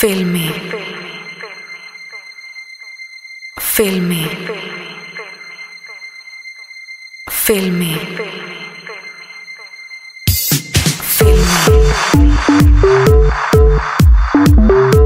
Filme. Filme. Filme. Filme.